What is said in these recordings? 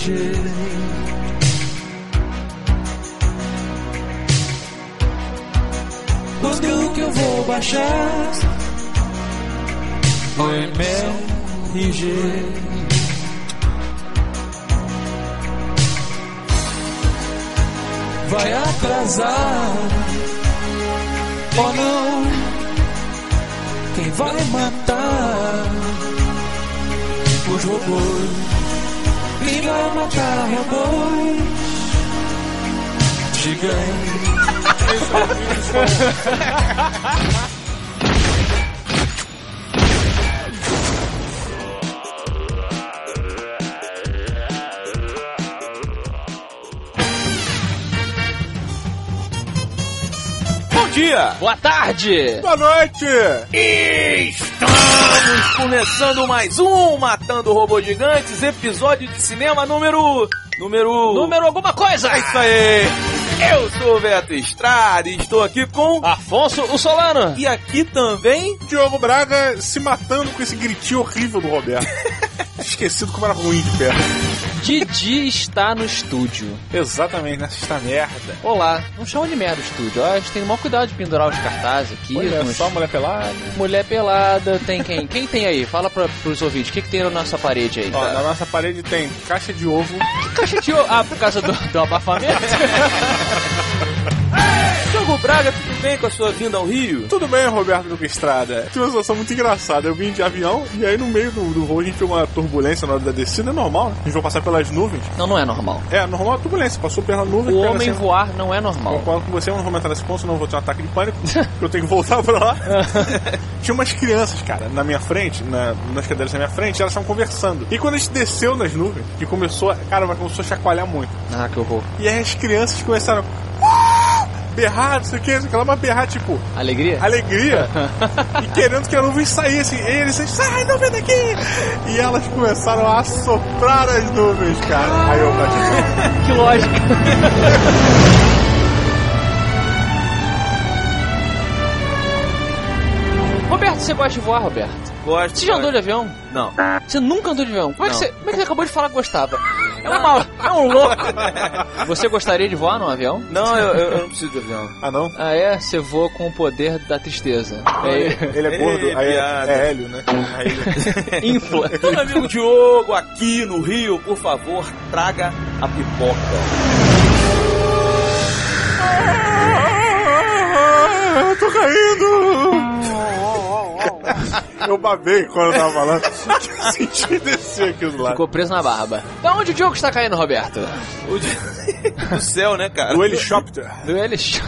MRG. Quando que eu vou baixar o MRG? Vai atrasar ou não? Quem vai matar os robôs? Matar robôs gigantes? Bom dia! Boa tarde! Boa noite! Estamos começando mais um Matando Robôs Gigantes, episódio de cinema número. Número. Número alguma coisa! É isso aí! Eu sou o Beto Estrada e estou aqui com. Afonso o Solano! E aqui também. Diogo Braga se matando com esse gritinho horrível do Roberto. Esquecido como era ruim de perto. Didi está no estúdio. Exatamente, nessa merda. Olá, não chama de merda o estúdio. Ó, a gente tem o maior cuidado de pendurar os cartazes aqui. Olha uns- só, mulher pelada. Mulher pelada, tem quem? Quem tem aí? Fala pra, pros ouvintes, o que, que tem na nossa parede aí? Ó, na nossa parede tem caixa de ovo. Que caixa de o- Ah, por causa do, do abafamento? Braga, tudo bem com a sua vinda ao Rio? Tudo bem, Roberto Duque Estrada? Tive uma situação muito engraçada. Eu vim de avião e aí no meio do, do voo a gente viu uma turbulência na hora da descida. É normal, né? A gente vai passar pelas nuvens. não, não é normal. É, normal a turbulência. Passou pela nuvem. O homem assim- voar não é normal. Concordo com você, eu não vou entrar nesse ponto, senão eu vou ter um ataque de pânico. eu tenho que voltar pra lá. Tinha umas crianças, cara, na minha frente, na, nas cadeiras na minha frente, elas estavam conversando. E quando a gente desceu nas nuvens, que começou, a- cara, mas começou a chacoalhar muito. Ah, que horror. E aí as crianças começaram. "Ah!" Berrar, não sei o que, não sei o que lá, mas berrar, tipo, Alegria? alegria e querendo que a nuvem saísse. E eles disseram, sai, nuvem daqui! E elas começaram a assoprar as nuvens, cara. Aí eu bati. Que lógica. Roberto, você gosta de voar, Roberto? Gosto. Você já andou de avião? Não. Você nunca andou de avião? Como é, que você, como é que você acabou de falar que gostava? É, uma, é um louco. Você gostaria de voar num avião? Não, eu, eu- eu não preciso de avião. Ah, não? Ah, é? Você voa com o poder da tristeza. É, Ele é gordo, Ei, aí é, é hélio, né? Aí ele... infla. Então, meu amigo Diogo, aqui no Rio, por favor, traga a pipoca. Ah, eu tô caindo! Eu babei quando eu tava falando. Eu senti descer aqui do lado. Ficou preso na barba. Da onde o Diogo está caindo, Roberto? O de- Do céu, né, cara? Do helicóptero. Do Elix.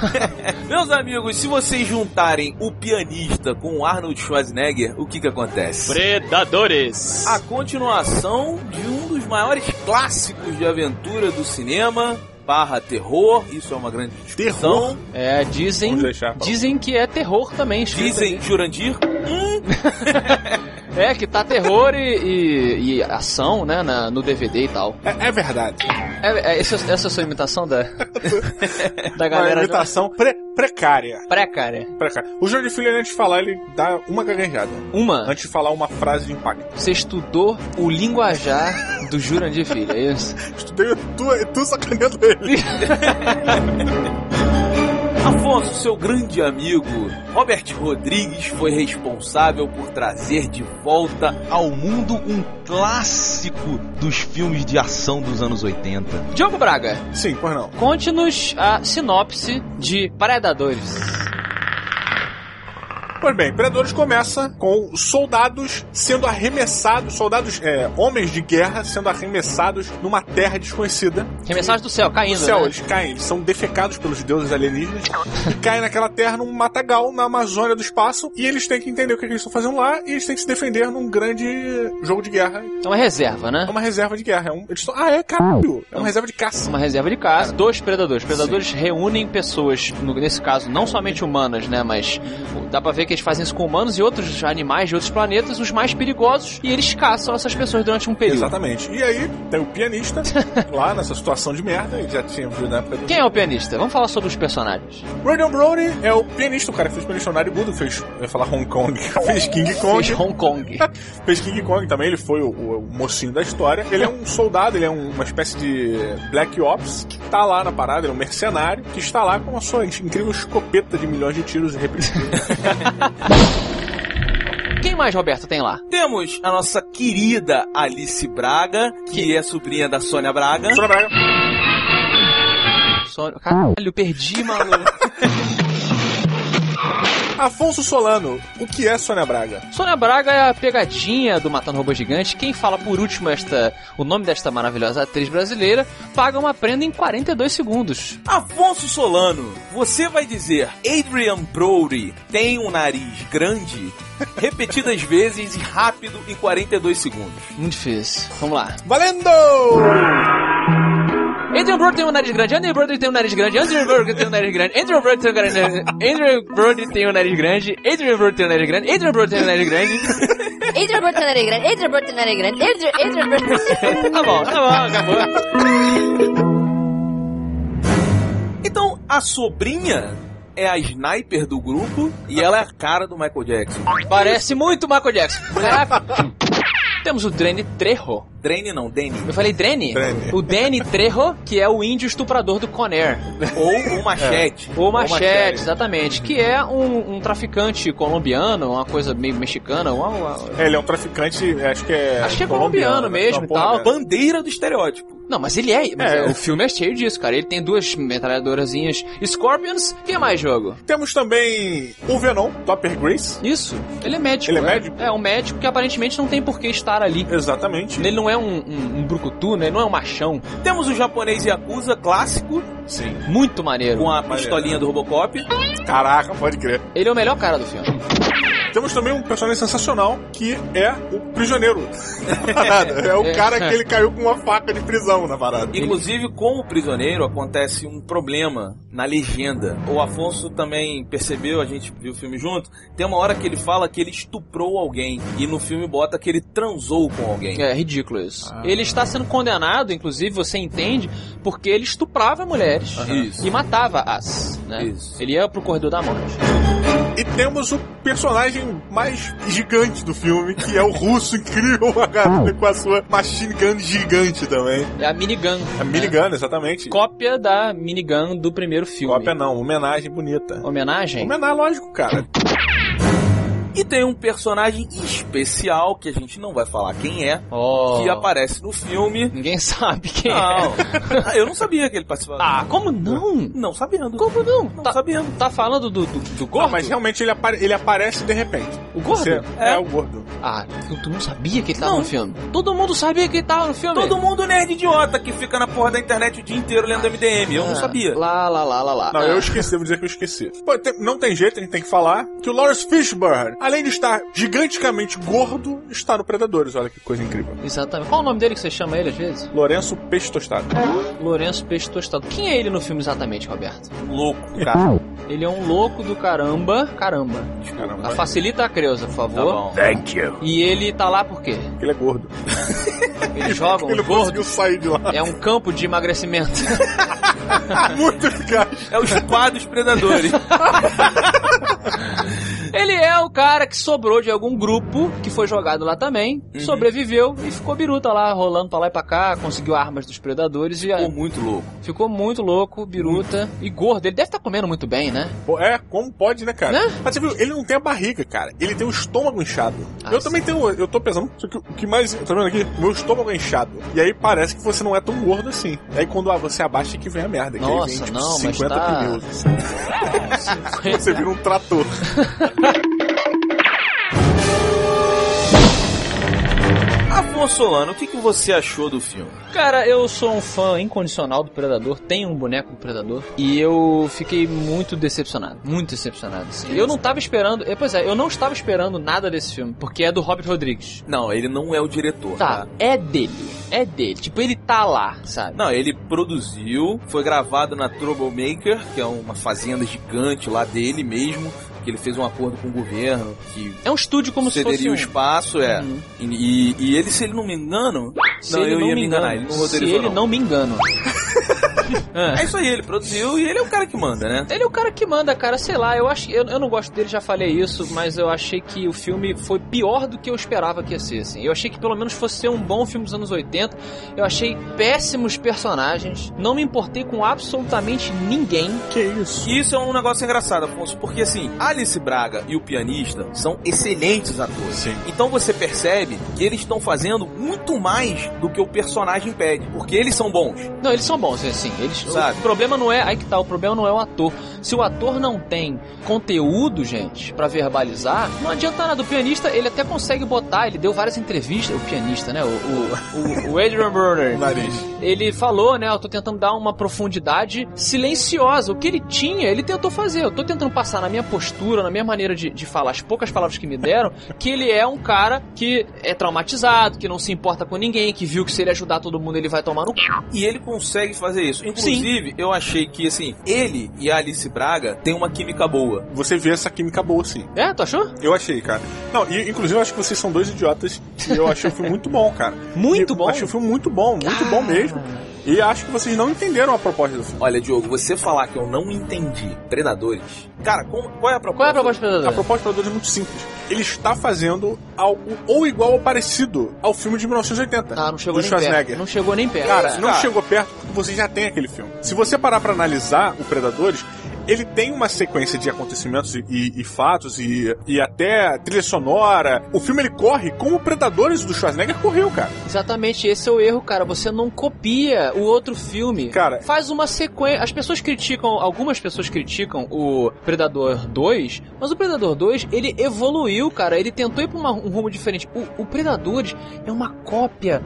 Meus amigos, se vocês juntarem o pianista com o Arnold Schwarzenegger, o que que acontece? Predadores. A continuação de um dos maiores clássicos de aventura do cinema, barra terror, isso é uma grande discussão. É, dizem, dizem que é terror também. Dizem Jurandir, ali. É, que tá terror e, e- e ação, né, na- no DVD e tal. É, é verdade. É, é, esse- essa é a sua imitação da, da Uma galera imitação pre- precária. precária. precária. O João de Filho, antes de falar, ele dá uma gaguejada. Uma, Antes de falar uma frase de impacto. você estudou o linguajar do Jurandir Filho, é isso? Estudei tu, tu sacaneando ele. Afonso, seu grande amigo Robert Rodrigues foi responsável por trazer de volta ao mundo um clássico dos filmes de ação dos anos 80. Diogo Braga, Sim, pois não. conte-nos a sinopse de Predadores. Pois bem, Predadores começa com soldados sendo arremessados, soldados, é, homens de guerra sendo arremessados numa terra desconhecida. Remessagem do céu, caindo, No céu, né? eles caem, eles são defecados pelos deuses alienígenas e caem naquela terra num matagal na Amazônia do espaço e eles têm que entender o que, que eles estão fazendo lá e eles têm que se defender num grande jogo de guerra. É uma reserva, né? É uma reserva de guerra. É um, eles ah, é caralho! É uma reserva de caça. Uma reserva de caça, dois predadores. Predadores reúnem pessoas, nesse caso, não somente humanas, né? Mas dá pra ver que que eles fazem isso com humanos e outros animais de outros planetas, os mais perigosos, e eles caçam essas pessoas durante um período. Exatamente. E aí, tem o pianista, lá nessa situação de merda, ele já tinha visto na época do... Quem é o pianista? Vamos falar sobre os personagens. Brandon Brody é o pianista, o cara que fez Missionário Budo, fez, eu ia falar Hong Kong, fez King Kong. Fez Hong Kong. fez King Kong também, ele foi o, o- o mocinho da história. Ele é um soldado, ele é um- uma espécie de Black Ops, que tá lá na parada, ele é um mercenário, que está lá com a sua incrível escopeta de milhões de tiros irrepreensíveis. Quem mais, Roberto, tem lá? Temos a nossa querida Alice Braga, que é sobrinha da Sônia Braga. Sônia Braga. Só... Caralho, perdi, maluco. Afonso Solano, o que é Sônia Braga? Sônia Braga é a pegadinha do Matando Robô Gigante. Quem fala por último esta, o nome desta maravilhosa atriz brasileira paga uma prenda em 42 segundos. Afonso Solano, você vai dizer Adrian Brody tem um nariz grande? Repetidas vezes e rápido em 42 segundos. Muito difícil. Vamos lá. Valendo! Adrian Brody tem um nariz grande, Adrian Brody tem um nariz grande, Adrian Brody tem um nariz grande, Adrian Brody tem um nariz grande, Adrian Brody tem um nariz grande, Adrian Brody tem um nariz grande, Adrian Brody tem um nariz grande. Adrian Brody tem nariz grande, Adrian Brody tem nariz grande, Adrian Brody... Tá bom, tá bom, acabou. Então, a sobrinha é a sniper do grupo e ela é a cara do Michael Jackson. Parece muito Michael Jackson. Caraca. Temos o Drene Trejo. Drene não, Danny. Eu falei Drene? Drene. O Danny Trejo, que é o índio estuprador do Conair. Ou o Machete. O Machete, Machete. exatamente. Que é um, um traficante colombiano, uma coisa meio mexicana. Uma, uma- É, ele é um traficante, acho que é. Acho que é colombiano né? mesmo e tal. Bandeira do estereótipo. Não, mas ele é. mas É. O filme é cheio disso, cara. Ele tem duas metralhadorazinhas Scorpions. Quem é mais jogo? Temos também o Venom, Topper Grace. Isso. Ele é médico. Ele é né? médico? É, um médico que aparentemente não tem por que estar ali. Exatamente. Ele não é um, um, um brucutu, né? Ele não é um machão. Temos o japonês Yakuza clássico, Sim. Muito maneiro. com a pistolinha do Robocop. Caraca, pode crer. Ele é o melhor cara do filme. Temos também um personagem sensacional que é o prisioneiro. é o É. cara que ele caiu com uma faca de prisão na parada. Inclusive, com o prisioneiro acontece um problema na legenda. O Afonso também percebeu, a gente viu o filme junto. Tem uma hora que ele fala que ele estuprou alguém. E no filme bota que ele transou com alguém. É ridículo isso. Ah. Ele está sendo condenado, inclusive, você entende, porque ele estuprava mulheres Isso. e matava-as. Né? Isso. Ele ia pro corredor da morte. E temos o personagem mais gigante do filme, que é o russo incrível, agarrado com a sua machine gun gigante também. É a minigun. A né? minigun, exatamente. Cópia da minigun do primeiro filme. Cópia não, homenagem bonita. Homenagem? Homenagem, lógico, cara. E tem um personagem especial, que a gente não vai falar quem é, Oh. que aparece no filme. Ninguém sabe quem Não. é. Ah, eu não sabia que ele participava. Ah, como não? Não sabendo. Como não? Não Tá, sabendo. tá falando do, do, do gordo? Não, mas realmente ele, apare- ele aparece de repente. O gordo? Você- É. é. o gordo. Ah, tu, não sabia que ele tava Não. no filme? Todo mundo sabia que ele tava no filme. Todo mundo nerd idiota que fica na porra da internet o dia inteiro lendo MDM. Eu não Ah, sabia. Lá, lá, lá, lá, lá. Não, Ah. eu esqueci, devo dizer que eu esqueci. Pô, tem- não tem jeito, a gente tem que falar que o Lawrence Fishburne, além de estar giganticamente gordo, está no Predadores. Olha que coisa incrível. Exatamente. Qual o nome dele que você chama ele às vezes? Lourenço Peixe Tostado. Lourenço Peixe Tostado. Quem é ele no filme exatamente, Roberto? Louco, cara. Ele é um louco do caramba. Caramba. Caramba, Ah, Facilita a Creuza, por Tá favor. bom. e ele tá lá por quê? ele é gordo. Eles jogam ele conseguiu sair de lá. É um campo de emagrecimento. Muito eficaz. É os quadros predadores. Ele é o cara que sobrou de algum grupo que foi jogado lá também, Uhum. sobreviveu e ficou biruta lá, rolando pra lá e pra cá, conseguiu armas dos predadores e Ficou muito louco. ficou muito louco, biruta e gordo. Ele deve estar comendo muito bem, né? É, como pode, né, cara? Né? Mas você viu, ele não tem a barriga, cara. Ele tem o estômago inchado. Ah, eu sim. também tenho, eu tô pesando. Só que o que mais, tá vendo aqui? Meu estômago é inchado. E aí parece que você não é tão gordo assim. Aí quando ah, você abaixa é que vem a merda. Que aí Nossa, vem, tipo, não, mas 50 tá- pneus. assim. Você vira um trator. Afonso Solano, o que, que você achou do filme? Cara, eu sou um fã incondicional do Predador, tenho um boneco do Predador e eu fiquei muito decepcionado, muito decepcionado. assim. Eu não tava esperando, é, pois é, eu não estava esperando nada desse filme, porque é do Robert Rodrigues. Não, ele não é o diretor. Tá, é dele. é dele. Tipo, ele tá lá, sabe? Não, ele produziu, foi gravado na Troublemaker, que é uma fazenda gigante lá dele mesmo, que ele fez um acordo com o governo, que É um estúdio como se fosse cederia um... o espaço, é. Uhum. E, e ele, se ele não me engano... Se não, eu não ia me enganar, engano. ele não Se ele não me engano. É isso aí, ele produziu e ele é o cara que manda, né? Ele é o cara que manda, cara, sei lá, eu acho eu, eu não gosto dele, já falei isso, mas eu achei que o filme foi pior do que eu esperava que ia ser, assim. Eu achei que pelo menos fosse ser um bom filme dos anos 80. Eu achei péssimos personagens, não me importei com absolutamente ninguém. Que isso? E isso é um negócio engraçado, Afonso, porque assim, Alice Braga e o pianista são excelentes atores. Sim. Então você percebe que eles estão fazendo muito mais do que o personagem pede, porque eles são bons. Não, eles são bons, assim. Eles, Sabe? O problema não é. Aí que tá, o problema não é o ator. Se o ator não tem conteúdo, gente, pra verbalizar, não adianta nada. O pianista, ele até consegue botar, ele deu várias entrevistas, o pianista, né? O, o, o, Adrian Burner. Ele falou, né? Eu tô tentando dar uma profundidade silenciosa. O que ele tinha, ele tentou fazer. Eu tô tentando passar na minha postura, na minha maneira de, de falar, as poucas palavras que me deram, que ele é um cara que é traumatizado, que não se importa com ninguém, que viu que se ele ajudar todo mundo ele vai tomar no c. E ele consegue fazer isso. Inclusive, eu achei que, assim, ele e a Alice Braga têm uma química boa. Você vê essa química boa, sim. É, tu achou? Eu achei, cara. Não, e inclusive eu acho que vocês são dois idiotas e eu achei o filme muito bom, cara. Muito E bom? Achei o filme muito bom, muito bom mesmo. E acho que vocês não entenderam a proposta do filme. Olha, Diogo, você falar que eu não entendi Predadores. Cara, como- qual é a proposta? Qual é a proposta do A Predador? proposta do Predador é muito simples. Ele está fazendo algo ou igual ou parecido ao filme de 1980. Ah, não chegou do nem Schwarzenegger. perto. Não chegou nem perto. Cara, não cara. chegou perto porque você já tem aquele filme. Se você parar pra analisar o Predadores, ele tem uma sequência de acontecimentos e, e- e fatos e, e até trilha sonora. O filme ele corre como o Predadores do Schwarzenegger correu, cara. Exatamente, esse é o erro, cara. Você não copia o outro filme. Cara- faz uma sequência. As pessoas criticam, algumas pessoas criticam o Predador 2, mas o Predador 2, ele evoluiu, cara. Ele tentou ir pra uma- um rumo diferente. O, o Predadores é uma cópia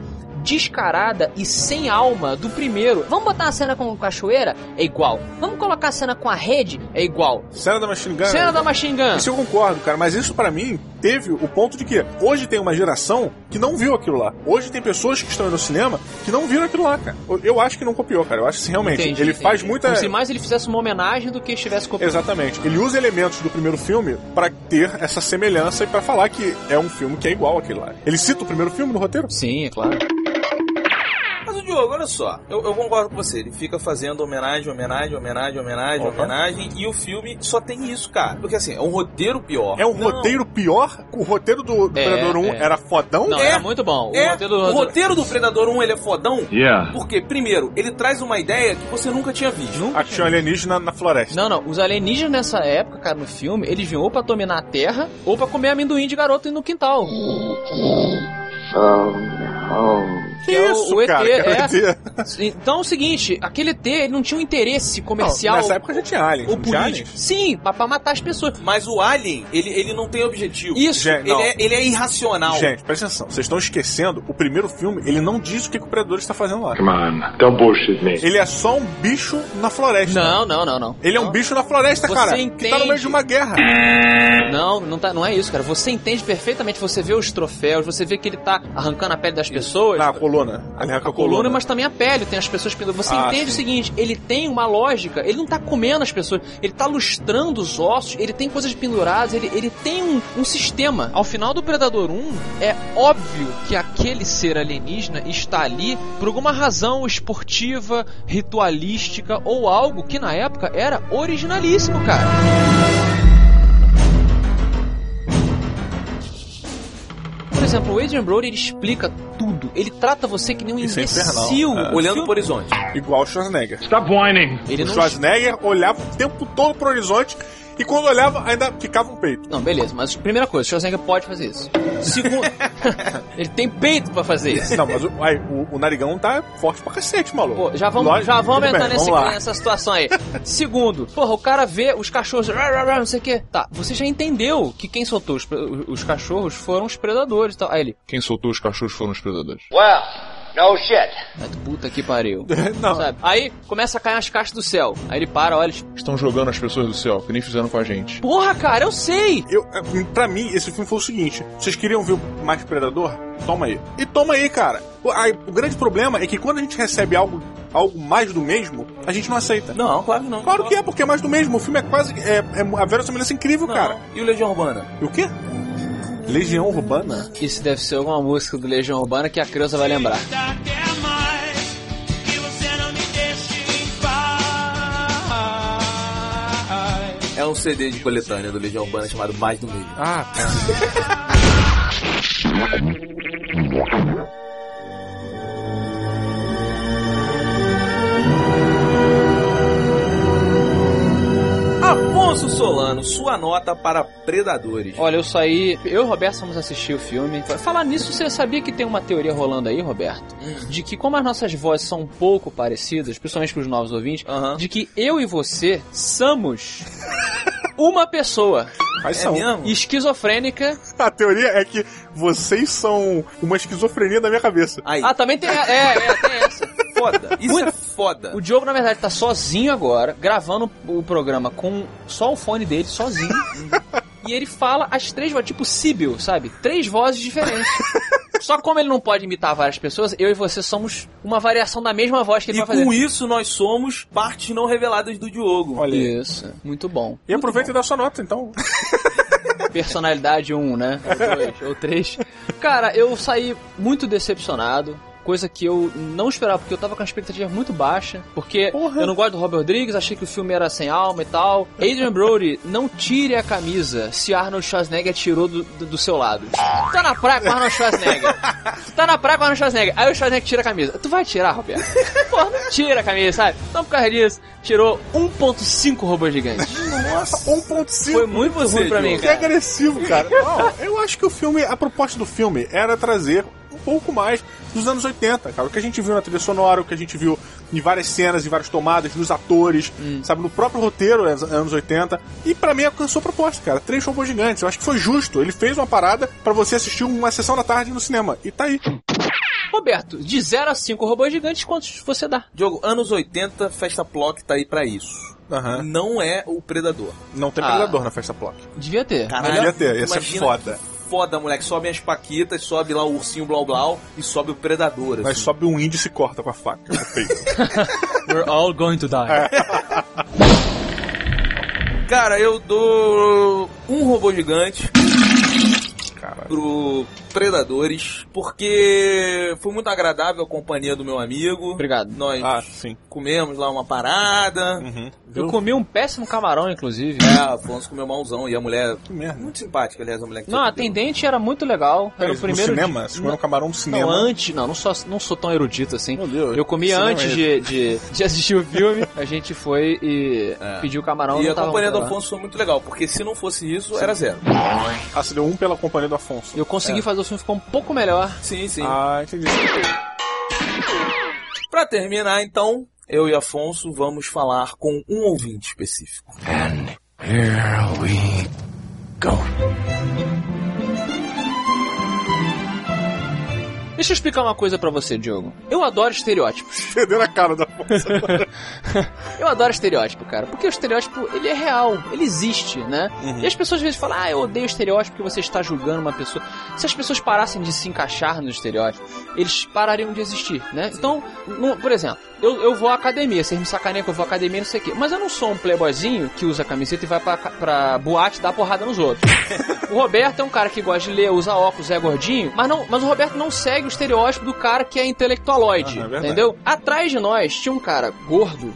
descarada e sem alma do primeiro. Vamos botar uma cena com cachoeira? É igual. Vamos colocar a cena com a rede? É igual. Cena da Machine Gun. Cena da Machine Gun. Isso eu concordo, cara, mas isso pra mim teve o ponto de que hoje tem uma geração que não viu aquilo lá. Hoje tem pessoas que estão no cinema que não viram aquilo lá, cara. Eu- acho que não copiou, cara. Eu acho que realmente Entendi, ele entendi. faz muita Como se mais ele fizesse uma homenagem do que estivesse copiando. Exatamente. Ele usa elementos do primeiro filme pra ter essa semelhança e pra falar que é um filme que é igual àquele lá. Ele cita o primeiro filme no roteiro? Sim, é claro. Diogo, olha só, eu, eu concordo com você. Ele fica fazendo homenagem, homenagem, homenagem, homenagem, Opa. homenagem, e o filme só tem isso, cara. Porque assim, é um roteiro pior. É um Não. roteiro pior? O roteiro do, do É, Predador 1 é. era fodão? Não, É, era muito bom. É, o roteiro do o roteiro do Predador 1 ele é fodão. Yeah. Porque, primeiro, ele traz uma ideia que você nunca tinha visto. Nunca Aqui tinha um alienígena na floresta. Não, não. Os alienígenas nessa época, cara, no filme, eles vinham ou pra dominar a Terra ou pra comer amendoim de garoto no quintal. Que é o- isso, o ET, cara? é. ET? Então é o seguinte, aquele ET ele não tinha um interesse Não, comercial nessa época já tinha aliens. ou não tinha político. aliens? Sim, pra, pra matar as pessoas. Mas o Alien, ele, ele não tem objetivo. Isso. Gente, Ele não. é, ele é irracional. Gente, presta atenção. Vocês estão esquecendo, o primeiro filme, ele não diz o que, que o Predador está fazendo lá. Come on, don't bullshit me. Ele é só um bicho na floresta. Não, não, não, não. Ele é um Não. bicho na floresta, Você cara. Que tá no meio entende. de uma guerra. Não, não, tá, não é isso, cara. Você entende perfeitamente, você vê os troféus, você vê que ele tá arrancando a pele das pessoas. Na coluna. Ali arranca a coluna, mas também a pele, tem as pessoas penduradas. Você Ah, entende sim. o seguinte, ele tem uma lógica, ele não tá comendo as pessoas, ele tá lustrando os ossos, ele tem coisas penduradas, ele, ele tem um, um sistema. Ao final do Predador 1, é óbvio que aquele ser alienígena está ali por alguma razão esportiva, ritualística ou algo que na época era originalíssimo, cara. Exemplo, o Adrian Brody ele explica tudo. Ele trata você que nem um Isso é imbecil. infernal. É. O Olhando pro horizonte. Igual o Schwarzenegger. Stop whining. Ele o não Schwarzenegger olhava o tempo todo pro horizonte e quando olhava ainda ficava um peito. Não, beleza, mas primeira coisa, o Schwarzenegger pode fazer isso. Segundo, ele tem peito pra fazer isso. Não, mas o, aí, o, o narigão tá forte pra cacete, maluco. Pô, já vamos, Lógico, já vamos entrar bem, nesse, vamos nessa situação aí. Segundo, porra, o cara vê os cachorros, não sei o que. Tá, você já entendeu que quem soltou os, os cachorros foram os predadores e tal. Aí ele, Quem soltou os cachorros foram os predadores. Well, No shit. Puta que pariu. Não. Sabe? Aí começa a cair as caixas do céu. Aí ele para, olha. Estão jogando as pessoas do céu, que nem fizeram com a gente. Porra, cara, eu sei! Eu, é, pra mim, esse filme foi o seguinte: vocês queriam ver mais Predador? Toma aí. E toma aí, cara. O, aí, o grande problema é que quando a gente recebe algo, algo mais do mesmo, a gente não aceita. Não, claro que não. Claro que é, porque é mais do mesmo. O filme é quase. É, é a verossimilhança incrível, Não. cara. E o Legião Urbana? E o quê? Legião Urbana? Isso deve ser alguma música do Legião Urbana que a criança vai lembrar. É um CD de coletânea do Legião Urbana chamado Mais do Mesmo. Ah, Afonso Solano, sua nota para Predadores. Olha, eu saí. Eu e o Roberto fomos assistir o filme. Falar nisso, você sabia que tem uma teoria rolando aí, Roberto? De que, como as nossas vozes são um pouco parecidas, principalmente pros novos ouvintes, Aham. de que eu e você somos uma pessoa Mas É são. mesmo? esquizofrênica. A teoria é que vocês são uma esquizofrenia da minha cabeça. Aí, Ah, também tem. É, é, tem essa. foda. Isso é foda. O Diogo, na verdade, tá sozinho agora, gravando o programa com só o fone dele, sozinho. e ele fala as três vozes, tipo Síbil, sabe? Três vozes diferentes. Só como ele não pode imitar várias pessoas, eu e você somos uma variação da mesma voz que ele E vai fazer. com isso nós somos partes não reveladas do Diogo. Olha. Isso, muito bom. E aproveita e dá sua nota, então. Personalidade 1, né? Ou 2, ou 3. Cara, eu saí muito decepcionado. Coisa que eu não esperava, porque eu tava com a expectativa muito baixa. Porque Porra. eu não gosto do Robert Rodrigues, achei que o filme era sem alma e tal. Adrian Brody, não tire a camisa se Arnold Schwarzenegger tirou do, do, do seu lado. Tu tá na praia com Arnold Schwarzenegger. Tu tá na praia com Arnold Schwarzenegger. Aí o Schwarzenegger tira a camisa. Tu vai tirar, Roberto? Porra, não tira a camisa, sabe? Então por causa disso, tirou 1.5 robôs gigantes. Nossa, 1.5. Foi muito você, ruim pra mim, Diogo? Que cara. agressivo, cara. Não, eu acho que o filme, a proposta do filme era trazer um pouco mais dos anos 80, cara. O que a gente viu na trilha sonora, o que a gente viu em várias cenas, em várias tomadas, nos atores, sabe, no próprio roteiro, é anos 80. E pra mim alcançou a proposta, cara. Três robôs gigantes. Eu acho que foi justo. Ele fez uma parada pra você assistir uma sessão da tarde no cinema. E tá aí. Roberto, de 0 a 5 robôs gigantes, quantos você dá? Diogo, anos 80, Festa Plock tá aí pra isso. Aham. Não é o Predador. Não tem Ah. predador na festa Plock. Devia ter. Caralho, Devia ter, ia ser foda. Foda, moleque. Sobe as paquitas, sobe lá o ursinho blau blau e sobe o Predador. Mas assim. sobe um índio e se corta com a faca no peito. We're all going to die. Cara, eu dou um robô gigante Caralho. pro Predadores, porque foi muito agradável a companhia do meu amigo. Obrigado. Nós Ah, sim. comemos lá uma parada. Uhum. Eu comi um péssimo camarão, inclusive. É, Afonso comeu malzão e a mulher. Que merda. Muito simpática, aliás, a mulher que Não, a atendente era muito legal. Era o no primeiro cinema? dia- Você comeu um camarão no Não, cinema? antes, não, não sou, não sou tão erudito assim. Meu Deus. Eu comi Cinema antes é de, de, de assistir o filme. A gente foi e É. pediu camarão. E não a companhia do. Afonso foi muito legal, porque se não fosse isso, era zero. Ah, você deu um pela companhia do Afonso. Eu consegui fazer o filme ficar um pouco melhor. Sim, sim. Ah, entendi. Pra terminar, então, eu e Afonso vamos falar com um ouvinte específico. Here we go. Deixa eu explicar uma coisa pra você, Diogo. Eu adoro estereótipos. Perdeu a cara do Afonso. Eu adoro estereótipo, cara, porque o estereótipo, ele é real, ele existe, né? Uhum. E as pessoas às vezes falam, ah, eu odeio estereótipo porque você está julgando uma pessoa. Se as pessoas parassem de se encaixar no estereótipo, eles parariam de existir, né? Então, por exemplo, eu, eu vou à academia, vocês me sacaneiam que eu vou à academia, não sei o quê, mas eu não sou um playboyzinho que usa camiseta e vai pra, pra boate dar porrada nos outros. o Roberto é um cara que gosta de ler, usa óculos, é gordinho, mas, não, mas o Roberto não segue o estereótipo do cara que é intelectualoide, Ah, é entendeu? Atrás de nós tinha um cara gordo,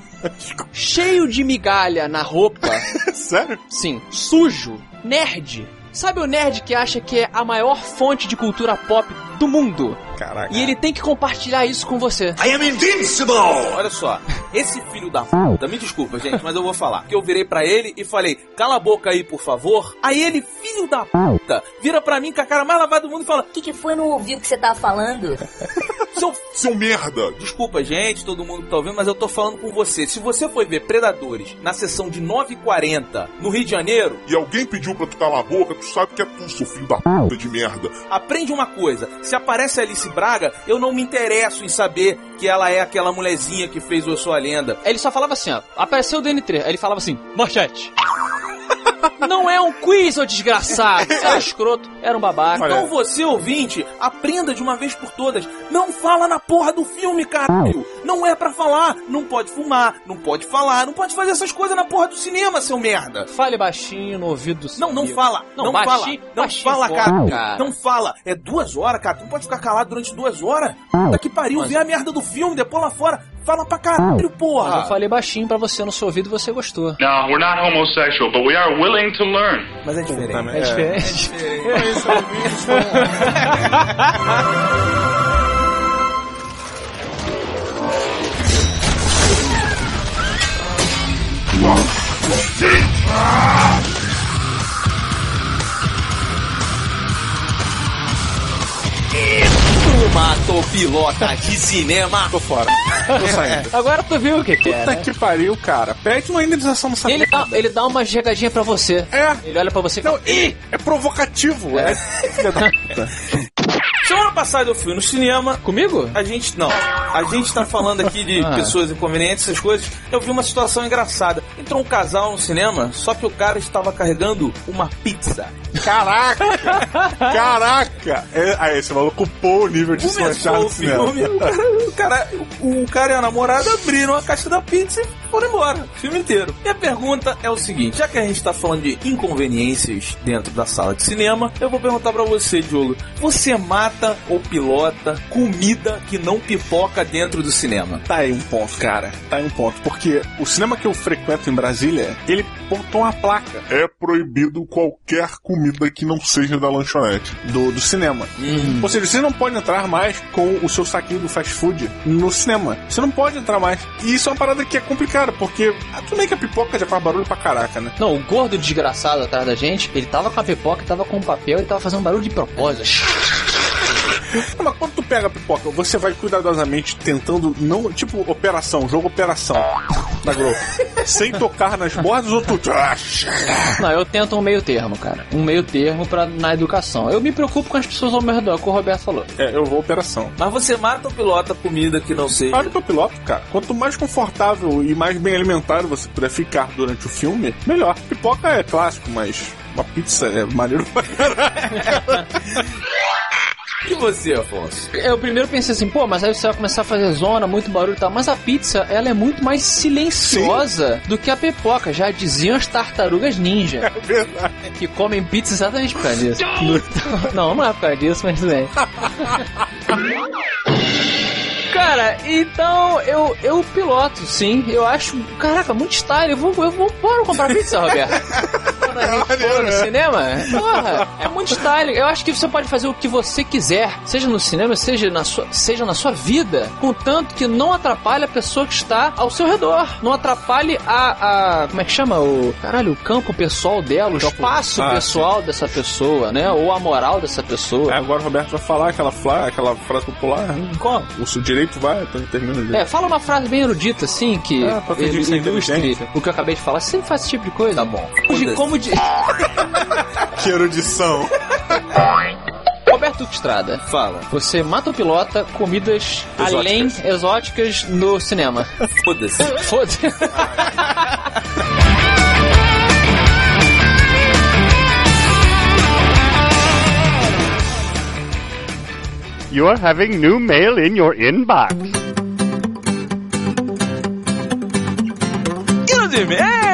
cheio de migalha na roupa, Sério? sim, sujo, nerd. Sabe o nerd que acha que é a maior fonte de cultura pop do mundo? Caraca. E ele tem que compartilhar isso com você. I am invincible! Olha só, esse filho da puta, me desculpa, gente, mas eu vou falar. Que eu virei pra ele e falei, cala a boca aí, por favor. Aí ele, filho da puta, vira pra mim com a cara mais lavada do mundo e fala, O que, que foi? Não ouvi o que você tava falando? Seu Seu merda! Desculpa, gente, todo mundo que tá ouvindo, mas eu tô falando com você. Se você foi ver Predadores na sessão de 9h40 no Rio de Janeiro, E alguém pediu pra tu calar a boca, tu sabe que é tu, seu filho da puta de merda. aprende uma coisa. Se aparece Alice Braga, eu não me interesso em saber que ela é aquela mulherzinha que fez o Eu Sou a Lenda. Ele só falava assim, ó. Apareceu o DN3. Aí ele falava assim, manchete. Não é um quiz, ô desgraçado. Você era escroto, era um babaca. Então você, ouvinte, aprenda de uma vez por todas. Não fala na porra do filme, caralho. Não é pra falar. Não pode fumar, não pode falar, não pode fazer essas coisas na porra do cinema, seu merda. Fale baixinho no ouvido do seu Não, não amigo. fala. Não, Não, baixinho- fala. Não baixinho fala, cara. cara. Não fala. É duas horas, cara. Tu não pode ficar calado durante duas horas. Puta que pariu. Vê a merda do filme, depois lá fora. Fala pra caralho, Mas eu porra. falei baixinho pra você no seu ouvido e você gostou. No, we're not homosexual, but we are willing to learn. Mas é diferente. Também, É diferente. Tu matou pilota de cinema. Tô fora. Tô saindo. Agora tu viu o que que é, Puta né? que pariu, cara. Pede uma indenização nessa Ele dá, ele dá uma chegadinha pra você. É. Ele olha pra você e Não, fala, é, é provocativo. É. Filha da puta. Semana passada eu fui no cinema. comigo? A gente não. A gente tá falando aqui de Ah. pessoas inconvenientes, essas coisas. Eu vi uma situação engraçada. Entrou um casal no cinema, só que o cara estava carregando uma pizza. Caraca! Caraca! É, aí, esse maluco pô o nível de Começou no o filme, o cara, o, cara, o cara e a namorada abriram a caixa da pizza e foram embora. O filme inteiro. E a pergunta é o seguinte: já que a gente tá falando de inconveniências dentro da sala de cinema, eu vou perguntar pra você, Diogo. Você mata ou pilota comida que não pipoca dentro do cinema? Tá aí um ponto, cara. Tá aí um ponto. Porque o cinema que eu frequento em Brasília, ele botou uma placa É proibido qualquer comida que não seja da lanchonete. do, do cinema. Ou seja, você não pode entrar mais com o seu saquinho do fast food no cinema. Você não pode entrar mais. E isso é uma parada que é complicada, porque ah, tudo bem que a pipoca já faz barulho pra caraca, né? Não, o gordo desgraçado atrás da gente, ele tava com a pipoca, tava com o papel e tava fazendo barulho de propósito. Mas quando tu pega a pipoca, você vai cuidadosamente tentando não. Tipo, operação, jogo operação da Globo. sem tocar nas bordas ou tu. Não, eu tento um meio termo, cara. Um meio termo pra, na educação. Eu me preocupo com as pessoas ao meu redor, como o Roberto falou. É, eu vou operação. Mas você mata ou pilota comida que não seja. Que eu piloto, cara. Quanto mais confortável e mais bem alimentado você puder ficar durante o filme, melhor. Pipoca é clássico, mas uma pizza é maneiro pra caralho. E você, Afonso? Eu primeiro pensei assim, pô, mas aí você vai começar a fazer zona, muito barulho e tal. Mas a pizza, ela é muito mais silenciosa do que a pipoca. Já diziam as tartarugas ninja, É verdade. que comem pizza exatamente por causa disso. não, não é por causa disso, mas bem. Cara, então eu, eu piloto, sim. Eu acho, caraca, muito style. Eu vou, eu vou, bora comprar pizza, Roberto. Quando a gente for no cinema, porra, é muito style. Eu acho que você pode fazer o que você quiser, seja no cinema, seja na sua, seja na sua vida, contanto que não atrapalhe a pessoa que está ao seu redor. Não atrapalhe a, a como é que chama? O, caralho, o campo pessoal dela, o espaço Ah, pessoal dessa pessoa, né? Ou a moral dessa pessoa. Aí agora o Roberto vai falar aquela, fla, aquela frase popular. Qual? O seu direito vai, então termina o É, fala uma frase bem erudita, assim, que Ah, é ilustre o que eu acabei de falar. Você sempre faz esse tipo de coisa? Tá bom. Como, como de... Que erudição. Roberto Estrada, Fala. você mata ou pilota comidas Exóticas. além exóticas no cinema? Foda-se. Foda-se. You're having new mail in your inbox. E-mails?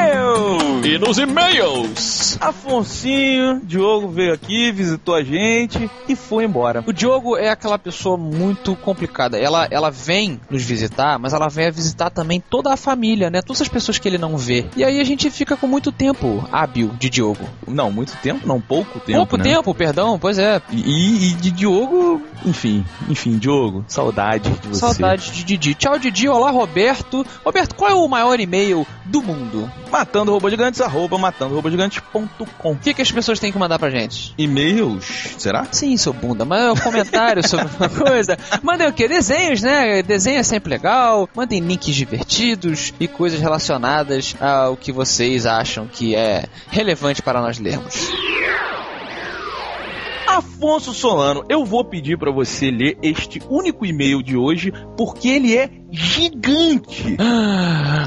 E nos e-mails? Afonsinho, Diogo veio aqui, visitou a gente e foi embora. O Diogo é aquela pessoa muito complicada. Ela, ela vem nos visitar, mas ela vem visitar também toda a família, né? Todas as pessoas que ele não vê. E aí a gente fica com muito tempo hábil de Diogo. Não, muito tempo, não, pouco tempo. Pouco né? tempo, perdão, pois é. E, e de Diogo, enfim, enfim, Diogo, saudade de você. Saudade de Didi. Tchau, Didi. Olá, Roberto. Roberto, qual é o maior e-mail do mundo? Matando robô gigante gigantes, arroba matando.gigantes.com. O que, que as pessoas têm que mandar pra gente? E-mails, será? Sim, seu bunda, um comentário sobre uma coisa. Mandem o quê? Desenhos, né? Desenho é sempre legal. Mandem links divertidos e coisas relacionadas ao que vocês acham que é relevante para nós lermos. Afonso Solano, eu vou pedir pra você ler este único e-mail de hoje porque ele é gigante.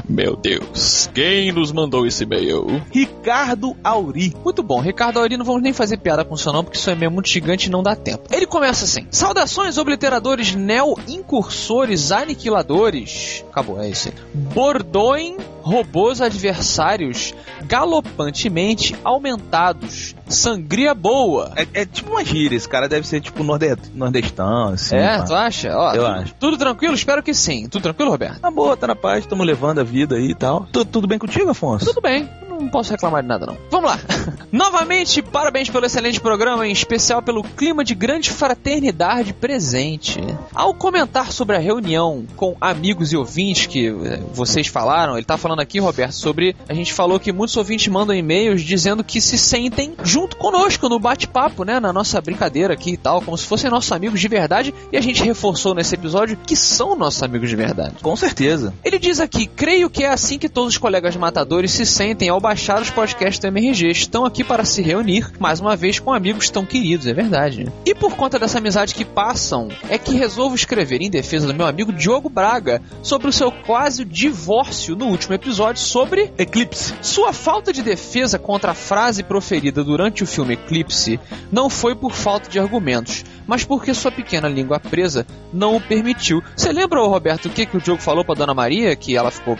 Meu Deus, quem nos mandou esse e-mail? Ricardo Auri. Muito bom, Ricardo Auri, não vamos nem fazer piada com o seu nome, porque isso é meio muito gigante e não dá tempo. Ele começa assim: Saudações, obliteradores, neo-incursores, aniquiladores. Acabou, é isso aí. Bordoin, robôs adversários galopantemente aumentados. Sangria boa. É, é tipo uma gíria, esse cara deve ser tipo norde nordestão, assim. É, pá. tu acha? Ó, Eu tu- acho. Tudo tranquilo? Espero que sim. Tudo tranquilo, Roberto? Tá boa, tá na paz, estamos levando a vida aí e tal. Tu- tudo bem contigo, Afonso? Tudo bem, não posso reclamar de nada não. Vamos lá. Novamente, parabéns pelo excelente programa, em especial pelo clima de grande fraternidade presente. Ao comentar sobre a reunião com amigos e ouvintes que eh, vocês falaram, ele tá falando aqui, Roberto, sobre a gente falou que muitos ouvintes mandam e-mails dizendo que se sentem junto conosco no bate-papo, né, na nossa brincadeira aqui e tal, como se fossem nossos amigos de verdade, e a gente reforçou nesse episódio que são nossos amigos de verdade. Com certeza. Ele diz aqui: creio que é assim que todos os colegas matadores se sentem ao baixar os podcasts do MRG. Estão aqui para se reunir, mais uma vez, com amigos tão queridos, é verdade. E por conta dessa amizade que passam, é que resolvo escrever em defesa do meu amigo Diogo Braga sobre o seu quase divórcio no último episódio sobre Eclipse. sua falta de defesa contra a frase proferida durante o filme Eclipse não foi por falta de argumentos, mas porque sua pequena língua presa não o permitiu. Você lembra, Roberto, o que, que o Diogo falou pra Dona Maria? Que ela ficou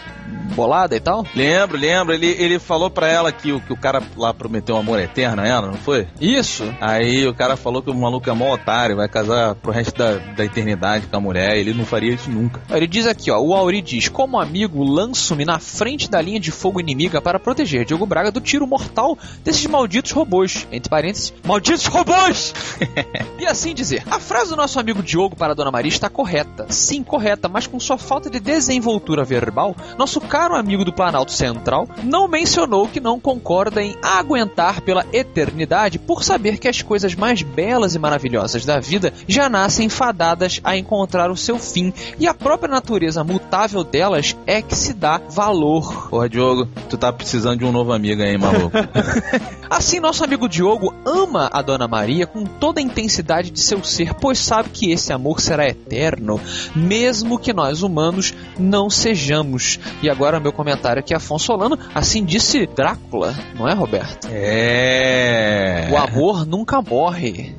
bolada e tal? Lembro, lembro. Ele, ele falou pra ela que o, que o cara lá prometeu um amor eterno a ela, não foi? Isso. Aí o cara falou que o maluco é mó otário, vai casar pro resto da, da eternidade com a mulher. Ele não faria isso nunca. Ele diz aqui, ó, o Auri diz, como amigo, lanço-me na frente da linha de fogo inimiga para proteger Diogo Braga do tiro mortal desses malditos robôs. Entre parênteses, malditos robôs! e assim dizer, a frase do nosso amigo Diogo para a Dona Maria está correta. Sim, correta, mas com sua falta de desenvoltura verbal, nosso caro amigo do Planalto Central não mencionou que não concorda em aguentar pela eternidade por saber que as coisas mais belas e maravilhosas da vida já nascem fadadas a encontrar o seu fim e a própria natureza mutável delas é que se dá valor. Porra, Diogo, tu tá precisando de um novo amigo aí, maluco. Assim, nosso amigo Diogo ama a Dona Maria com toda a intensidade de seu ser, pois sabe que esse amor será eterno, mesmo que nós humanos não sejamos. E agora meu comentário aqui, Afonso Solano, assim disse Drácula, não é, Roberto? é. O amor nunca morre.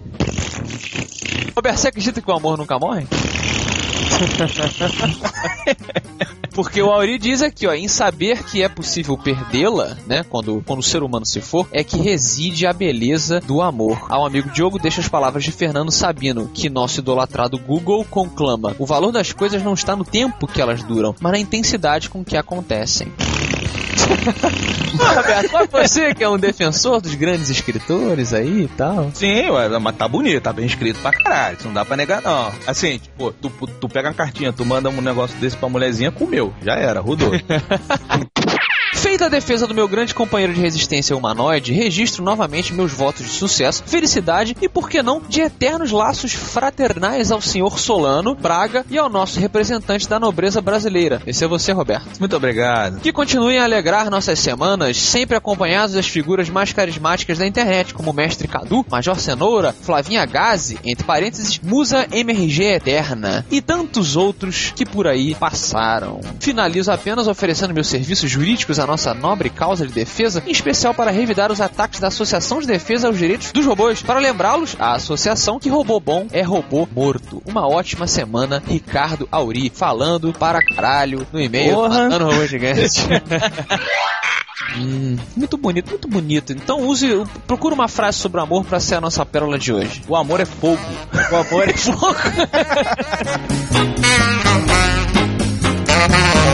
Roberto, você acredita que o amor nunca morre? Porque o Auri diz aqui, ó, em saber que é possível perdê-la, né, quando, quando o ser humano se for, é que reside a beleza do amor. Ao amigo Diogo deixa as palavras de Fernando Sabino, que nosso idolatrado Google conclama: o valor das coisas não está no tempo que elas duram, mas na intensidade com que acontecem. Ah, Roberto, mas você que é um defensor dos grandes escritores aí e tal. Sim, ué, mas tá bonito, tá bem escrito pra caralho. Isso não dá pra negar, não. Assim, tipo, tu, tu pega uma cartinha, tu manda um negócio desse pra mulherzinha, comeu. Já era, rodou. Feita a defesa do meu grande companheiro de resistência humanoide, registro novamente meus votos de sucesso, felicidade e, por que não, de eternos laços fraternais ao senhor Solano, Braga e ao nosso representante da nobreza brasileira. Esse é você, Roberto. Muito obrigado. Que continuem a alegrar nossas semanas, sempre acompanhados das figuras mais carismáticas da internet, como o Mestre Cadu, Major Cenoura, Flavinha Gazi, entre parênteses, Musa MRG Eterna, e tantos outros que por aí passaram. Finalizo apenas oferecendo meus serviços jurídicos à nossa nobre causa de defesa, em especial para revidar os ataques da Associação de Defesa aos Direitos dos Robôs. Para lembrá-los, a associação que robô bom é robô morto. Uma ótima semana, Ricardo Auri, falando para caralho no e-mail, matando robô gigante. Hum, muito bonito, muito bonito. Então use, procura uma frase sobre o amor para ser a nossa pérola de hoje. O amor é fogo. O amor é fogo.